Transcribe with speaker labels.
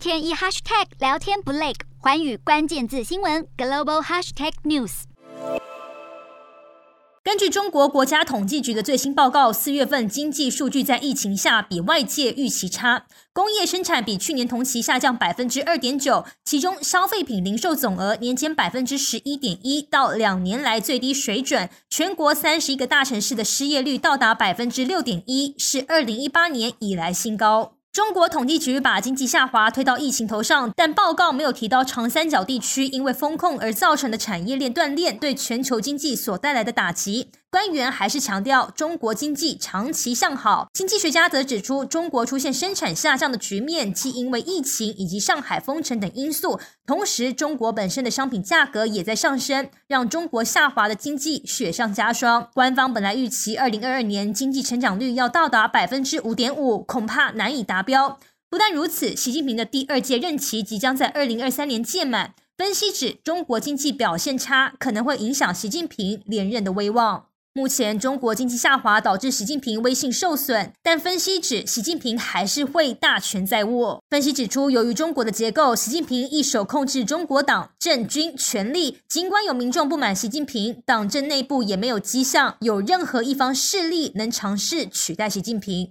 Speaker 1: 天一 hashtag 聊天不累，寰宇关键字新闻 global hashtag news。
Speaker 2: 根据中国国家统计局的最新报告，四月份经济数据在疫情下比外界预期差，工业生产比去年同期下降百分之二点九，其中消费品零售总额年减百分之十一点一，到两年来最低水准。全国三十一个大城市的失业率到达百分之六点一，是二零一八年以来新高。中国统计局把经济下滑推到疫情头上，但报告没有提到长三角地区因为风控而造成的产业链断裂对全球经济所带来的打击。官员还是强调中国经济长期向好。经济学家则指出，中国出现生产下降的局面，既因为疫情以及上海封城等因素，同时中国本身的商品价格也在上升，让中国下滑的经济雪上加霜。官方本来预期二零二二年经济成长率要到达百分之五点五，恐怕难以达标。不但如此，习近平的第二届任期即将在二零二三年届满，分析指中国经济表现差，可能会影响习近平连任的威望。目前中国经济下滑导致习近平威信受损，但分析指习近平还是会大权在握。分析指出，由于中国的结构，习近平一手控制中国党政军权力，尽管有民众不满习近平，党政内部也没有迹象有任何一方势力能尝试取代习近平。